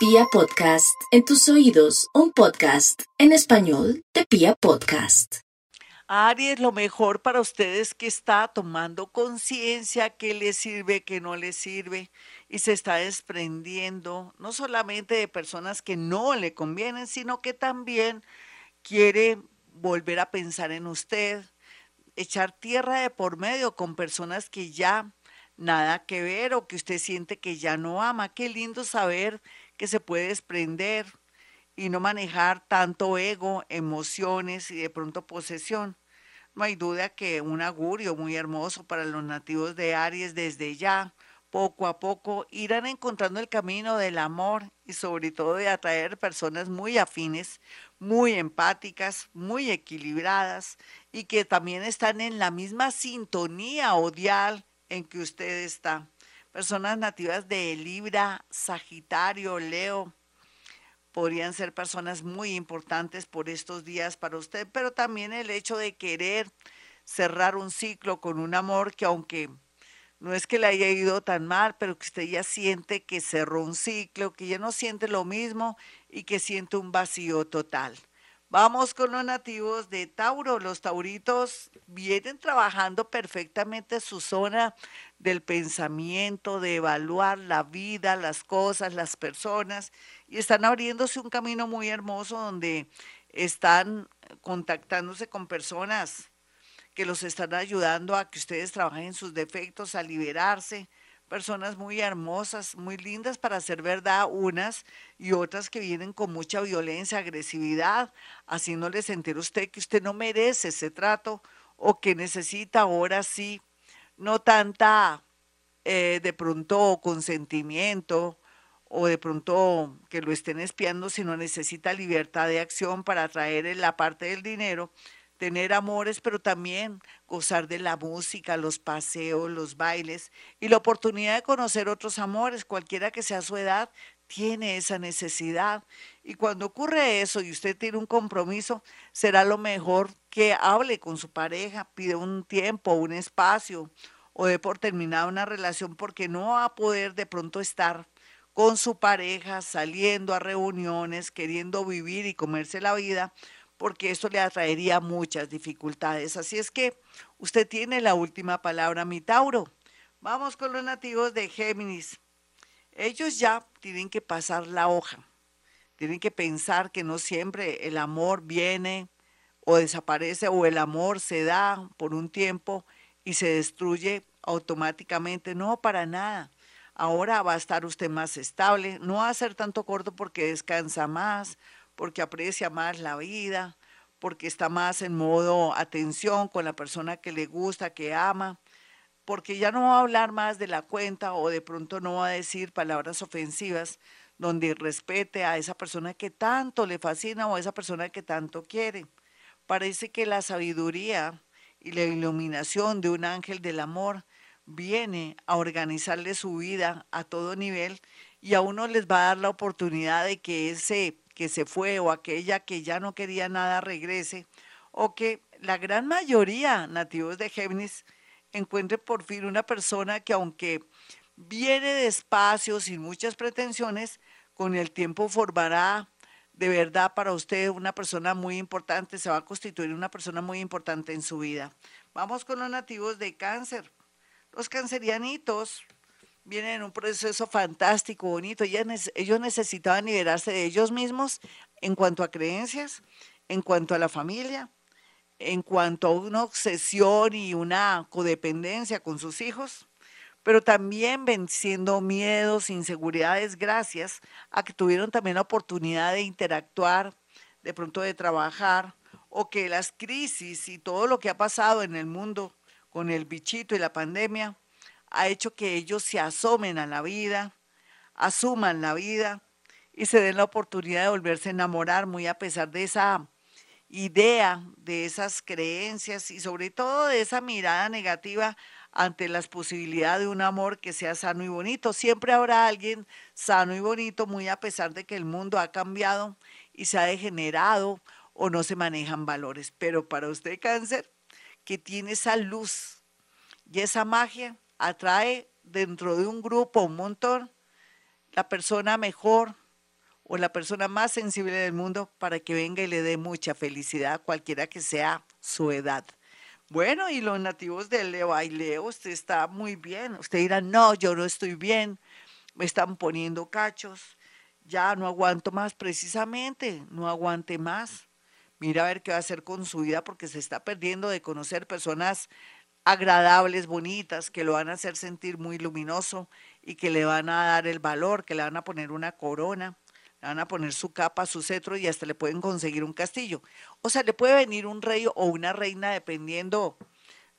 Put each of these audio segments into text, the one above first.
Pia Podcast, en tus oídos, un podcast en español de Pia Podcast. Aries, lo mejor para ustedes que está tomando conciencia qué le sirve, qué no le sirve y se está desprendiendo no solamente de personas que no le convienen, sino que también quiere volver a pensar en usted, echar tierra de por medio con personas que ya nada que ver o que usted siente que ya no ama. Qué lindo saber que se puede desprender y no manejar tanto ego, emociones y de pronto posesión. No hay duda que un augurio muy hermoso para los nativos de Aries desde ya, poco a poco, irán encontrando el camino del amor y sobre todo de atraer personas muy afines, muy empáticas, muy equilibradas y que también están en la misma sintonía odial en que usted está. Personas nativas de Libra, Sagitario, Leo, podrían ser personas muy importantes por estos días para usted, pero también el hecho de querer cerrar un ciclo con un amor que aunque no es que le haya ido tan mal, pero que usted ya siente que cerró un ciclo, que ya no siente lo mismo y que siente un vacío total. Vamos con los nativos de Tauro. Los tauritos vienen trabajando perfectamente su zona del pensamiento, de evaluar la vida, las cosas, las personas, y están abriéndose un camino muy hermoso donde están contactándose con personas que los están ayudando a que ustedes trabajen en sus defectos, a liberarse, personas muy hermosas, muy lindas para hacer verdad unas y otras que vienen con mucha violencia, agresividad, haciéndole sentir a usted que usted no merece ese trato o que necesita ahora sí, no tanta eh, de pronto consentimiento o de pronto que lo estén espiando, sino necesita libertad de acción para traer la parte del dinero tener amores, pero también gozar de la música, los paseos, los bailes y la oportunidad de conocer otros amores, cualquiera que sea su edad, tiene esa necesidad. Y cuando ocurre eso y usted tiene un compromiso, será lo mejor que hable con su pareja, pide un tiempo, un espacio o de por terminada una relación porque no va a poder de pronto estar con su pareja, saliendo a reuniones, queriendo vivir y comerse la vida, porque esto le atraería muchas dificultades. Así es que usted tiene la última palabra, mi Tauro. Vamos con los nativos de Géminis. Ellos ya tienen que pasar la hoja, tienen que pensar que no siempre el amor viene o desaparece o el amor se da por un tiempo y se destruye automáticamente. No, para nada. Ahora va a estar usted más estable, no va a ser tanto corto porque descansa más, porque aprecia más la vida, porque está más en modo atención con la persona que le gusta, que ama, porque ya no va a hablar más de la cuenta o de pronto no va a decir palabras ofensivas donde respete a esa persona que tanto le fascina o a esa persona que tanto quiere. Parece que la sabiduría y la iluminación de un ángel del amor viene a organizarle su vida a todo nivel y a uno les va a dar la oportunidad de que ese que se fue o aquella que ya no quería nada regrese, o que la gran mayoría nativos de Géminis encuentre por fin una persona que aunque viene despacio, sin muchas pretensiones, con el tiempo formará de verdad para usted una persona muy importante, se va a constituir una persona muy importante en su vida. Vamos con los nativos de cáncer. Los cancerianitos vienen en un proceso fantástico, bonito. Ellos necesitaban liberarse de ellos mismos en cuanto a creencias, en cuanto a la familia, en cuanto a una obsesión y una codependencia con sus hijos, pero también venciendo miedos, inseguridades, gracias a que tuvieron también la oportunidad de interactuar, de pronto de trabajar, o que las crisis y todo lo que ha pasado en el mundo con el bichito y la pandemia ha hecho que ellos se asomen a la vida, asuman la vida y se den la oportunidad de volverse a enamorar muy a pesar de esa idea, de esas creencias y sobre todo de esa mirada negativa ante las posibilidades de un amor que sea sano y bonito. Siempre habrá alguien sano y bonito, muy a pesar de que el mundo ha cambiado y se ha degenerado o no se manejan valores. Pero para usted cáncer, que tiene esa luz y esa magia, atrae dentro de un grupo un montón la persona mejor, o la persona más sensible del mundo para que venga y le dé mucha felicidad, cualquiera que sea su edad. Bueno, y los nativos de Leo, ay Leo, usted está muy bien. Usted dirá, no, yo no estoy bien, me están poniendo cachos, ya no aguanto más, precisamente, no aguante más. Mira a ver qué va a hacer con su vida porque se está perdiendo de conocer personas agradables, bonitas, que lo van a hacer sentir muy luminoso y que le van a dar el valor, que le van a poner una corona, le van a poner su capa, su cetro y hasta le pueden conseguir un castillo. O sea, le puede venir un rey o una reina dependiendo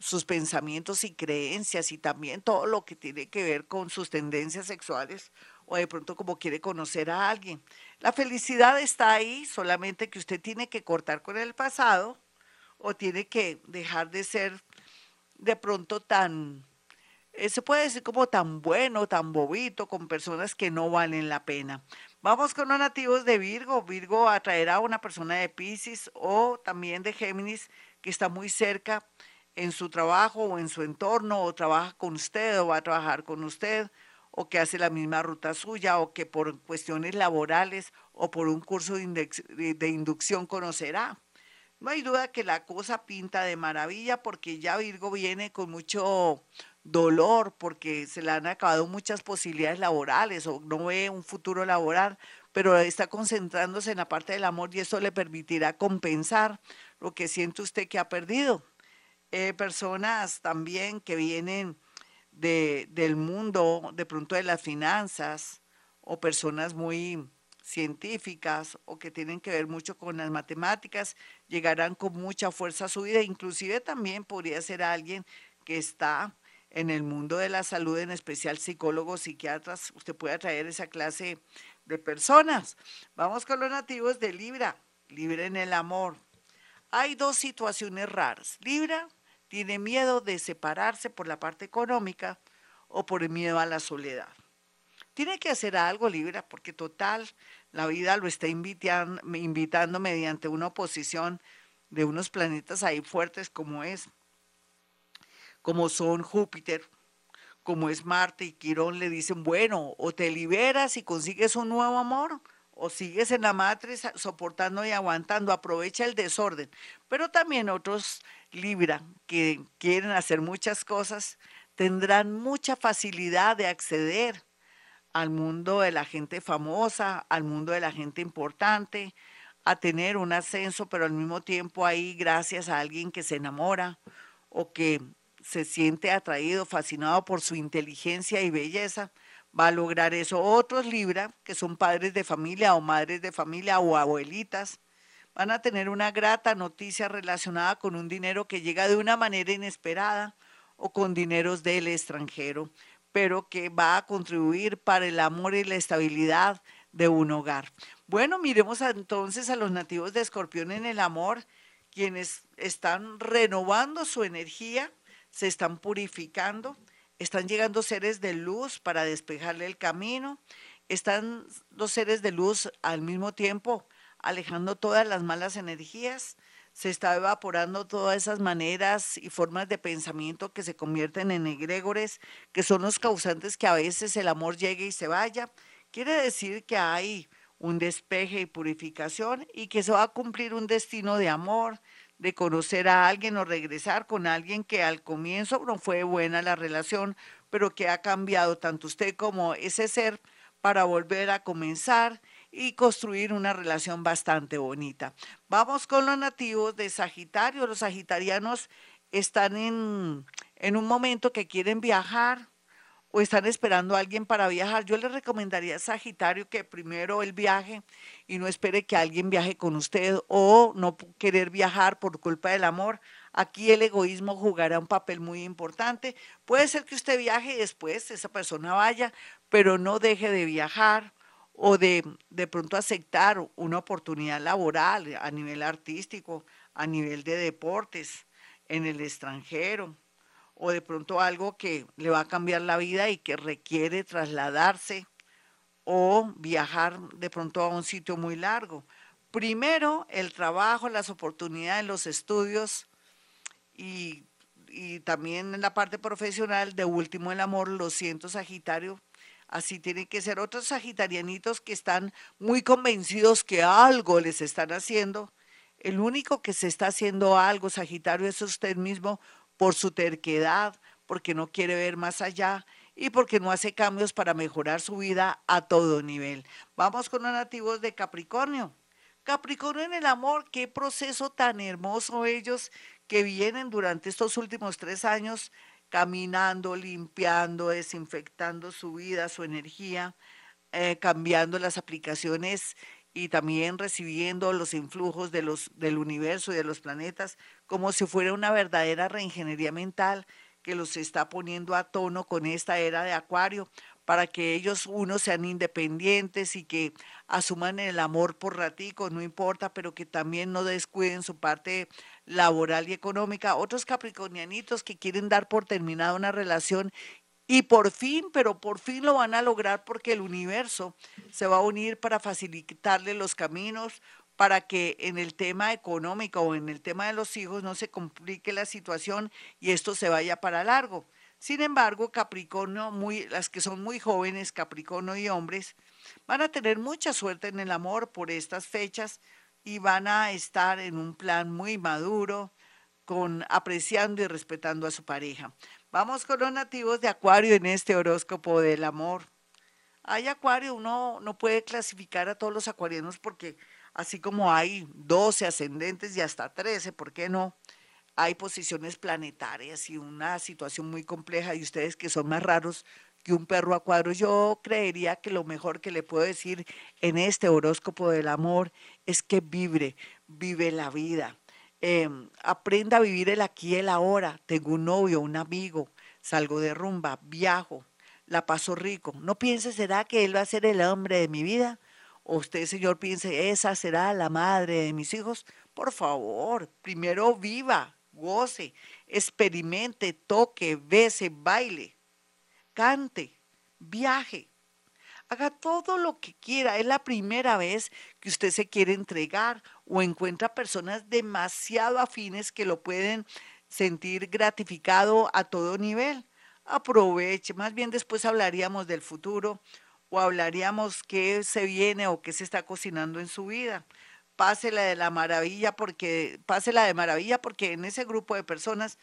sus pensamientos y creencias y también todo lo que tiene que ver con sus tendencias sexuales o de pronto como quiere conocer a alguien. La felicidad está ahí, solamente que usted tiene que cortar con el pasado o tiene que dejar de ser de pronto tan, eh, se puede decir como tan bueno, tan bobito, con personas que no valen la pena. Vamos con los nativos de Virgo. Virgo atraerá a una persona de Pisces o también de Géminis que está muy cerca en su trabajo o en su entorno o trabaja con usted o va a trabajar con usted o que hace la misma ruta suya o que por cuestiones laborales o por un curso de, inducción conocerá. No hay duda que la cosa pinta de maravilla porque ya Virgo viene con mucho dolor porque se le han acabado muchas posibilidades laborales o no ve un futuro laboral, pero está concentrándose en la parte del amor y eso le permitirá compensar lo que siente usted que ha perdido. Eh, personas también que vienen de, del mundo, de pronto de las finanzas, o personas muy científicas o que tienen que ver mucho con las matemáticas, llegarán con mucha fuerza a su vida. Inclusive también podría ser alguien que está en el mundo de la salud, en especial psicólogos, psiquiatras. Usted puede atraer esa clase de personas. Vamos con los nativos de Libra. Libra en el amor. Hay dos situaciones raras. Libra tiene miedo de separarse por la parte económica o por el miedo a la soledad. Tiene que hacer algo, Libra, porque total, la vida lo está invitando, mediante una oposición de unos planetas ahí fuertes como es, como son Júpiter, como es Marte y Quirón, le dicen, bueno, o te liberas y consigues un nuevo amor, o sigues en la matriz soportando y aguantando, aprovecha el desorden. Pero también otros Libra que quieren hacer muchas cosas tendrán mucha facilidad de acceder al mundo de la gente famosa, al mundo de la gente importante, a tener un ascenso, pero al mismo tiempo ahí gracias a alguien que se enamora o que se siente atraído, fascinado por su inteligencia y belleza, va a lograr eso. Otros Libra, que son padres de familia o madres de familia o abuelitas, van a tener una grata noticia relacionada con un dinero que llega de una manera inesperada o con dineros del extranjero, pero que va a contribuir para el amor y la estabilidad de un hogar. Bueno, miremos entonces a los nativos de Escorpión en el amor, quienes están renovando su energía, se están purificando, están llegando seres de luz para despejarle el camino, están los seres de luz al mismo tiempo alejando todas las malas energías, se está evaporando todas esas maneras y formas de pensamiento que se convierten en egregores, que son los causantes que a veces el amor llegue y se vaya. Quiere decir que hay un despeje y purificación y que se va a cumplir un destino de amor, de conocer a alguien o regresar con alguien que al comienzo no fue buena la relación, pero que ha cambiado tanto usted como ese ser para volver a comenzar y construir una relación bastante bonita. Vamos con los nativos de Sagitario. Los sagitarianos están en, en un momento que quieren viajar o están esperando a alguien para viajar. Yo les recomendaría a Sagitario que primero él viaje y no espere que alguien viaje con usted o no querer viajar por culpa del amor. Aquí el egoísmo jugará un papel muy importante. Puede ser que usted viaje y después esa persona vaya, pero no deje de viajar o de, de pronto aceptar una oportunidad laboral a nivel artístico, a nivel de deportes, en el extranjero, o de pronto algo que le va a cambiar la vida y que requiere trasladarse o viajar de pronto a un sitio muy largo. Primero, el trabajo, las oportunidades, los estudios y, y también en la parte profesional. De último, el amor, lo siento, Sagitario, Así tienen que ser otros sagitarianitos que están muy convencidos que algo les están haciendo. El único que se está haciendo algo, Sagitario, es usted mismo por su terquedad, porque no quiere ver más allá y porque no hace cambios para mejorar su vida a todo nivel. Vamos con los nativos de Capricornio. Capricornio en el amor, qué proceso tan hermoso ellos que vienen durante estos últimos tres años caminando, limpiando, desinfectando su vida, su energía, eh, cambiando las aplicaciones y también recibiendo los influjos de los, del universo y de los planetas como si fuera una verdadera reingeniería mental que los está poniendo a tono con esta era de Acuario para que ellos, unos, sean independientes y que asuman el amor por ratico, no importa, pero que también no descuiden su parte laboral y económica. Otros capricornianitos que quieren dar por terminada una relación y por fin, pero por fin lo van a lograr porque el universo se va a unir para facilitarle los caminos, para que en el tema económico o en el tema de los hijos no se complique la situación y esto se vaya para largo. Sin embargo, Capricornio, muy, las que son muy jóvenes, Capricornio y hombres, van a tener mucha suerte en el amor por estas fechas y van a estar en un plan muy maduro, con apreciando y respetando a su pareja. Vamos con los nativos de Acuario en este horóscopo del amor. Hay Acuario, uno no puede clasificar a todos los acuarianos porque así como hay 12 ascendentes y hasta 13, ¿por qué no? Hay posiciones planetarias y una situación muy compleja y ustedes que son más raros que un perro a cuadro, yo creería que lo mejor que le puedo decir en este horóscopo del amor es que vibre, vive la vida. Em, aprenda a vivir el aquí y el ahora. Tengo un novio, un amigo, salgo de rumba, viajo, la paso rico. No piense, ¿será que él va a ser el hombre de mi vida? o usted, Señor, piense, esa será la madre de mis hijos, por favor, primero viva, goce, experimente, toque, bese, baile, cante, viaje. Haga todo lo que quiera. Es la primera vez que usted se quiere entregar o encuentra personas demasiado afines que lo pueden sentir gratificado a todo nivel. Aproveche. Más bien después hablaríamos del futuro o hablaríamos qué se viene o qué se está cocinando en su vida. Pásela de la maravilla porque pásela de maravilla porque en ese grupo de personas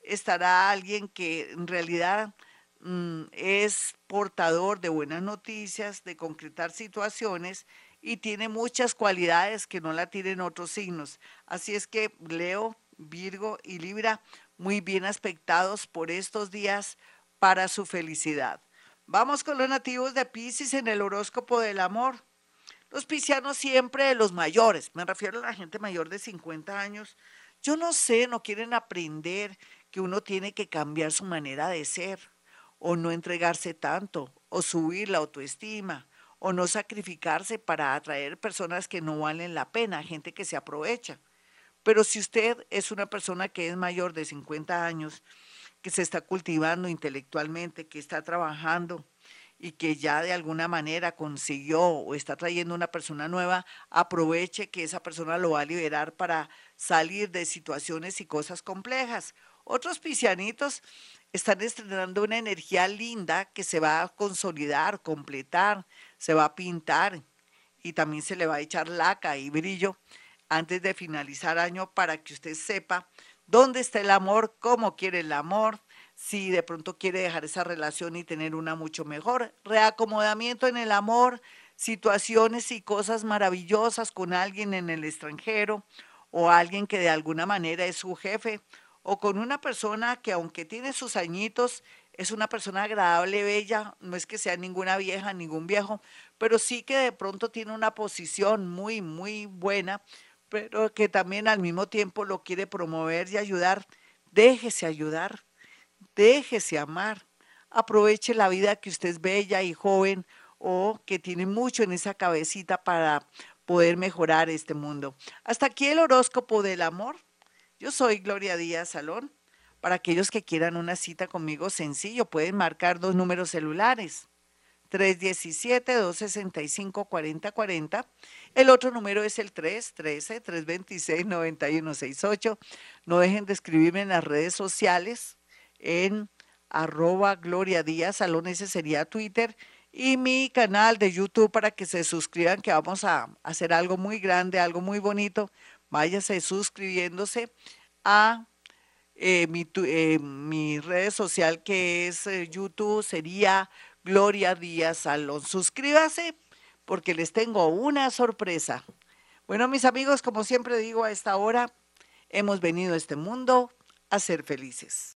estará alguien que en realidad mm, es portador de buenas noticias, de concretar situaciones y tiene muchas cualidades que no la tienen otros signos. Así es que Leo, Virgo y Libra muy bien aspectados por estos días para su felicidad. Vamos con los nativos de Pisces en el horóscopo del amor. Los piscianos siempre los mayores, me refiero a la gente mayor de 50 años. Yo no sé, no quieren aprender que uno tiene que cambiar su manera de ser, o no entregarse tanto, o subir la autoestima, o no sacrificarse para atraer personas que no valen la pena, gente que se aprovecha. Pero si usted es una persona que es mayor de 50 años, que se está cultivando intelectualmente, que está trabajando y que ya de alguna manera consiguió o está trayendo una persona nueva, aproveche que esa persona lo va a liberar para salir de situaciones y cosas complejas. Otros piscianitos están estrenando una energía linda que se va a consolidar, completar, se va a pintar y también se le va a echar laca y brillo antes de finalizar año para que usted sepa dónde está el amor, cómo quiere el amor, si de pronto quiere dejar esa relación y tener una mucho mejor. Reacomodamiento en el amor, situaciones y cosas maravillosas con alguien en el extranjero o alguien que de alguna manera es su jefe o con una persona que aunque tiene sus añitos, es una persona agradable, bella, no es que sea ninguna vieja, ningún viejo, pero sí que de pronto tiene una posición muy, muy buena pero que también al mismo tiempo lo quiere promover y ayudar, déjese ayudar, déjese amar, aproveche la vida que usted es bella y joven o que tiene mucho en esa cabecita para poder mejorar este mundo. Hasta aquí el horóscopo del amor. Yo soy Gloria Díaz Salón. Para aquellos que quieran una cita conmigo, sencillo, pueden marcar dos números celulares. 317-265-4040. El otro número es el 313-326-9168. No dejen de escribirme en las redes sociales en arroba Gloria Díaz Salón, ese sería Twitter, y mi canal de YouTube para que se suscriban, que vamos a hacer algo muy grande, algo muy bonito. Váyase suscribiéndose a eh, mi, eh, mi, red social que es eh, YouTube, sería Gloria Díaz Salón. Suscríbase porque les tengo una sorpresa. Bueno, mis amigos, como siempre digo a esta hora, hemos venido a este mundo a ser felices.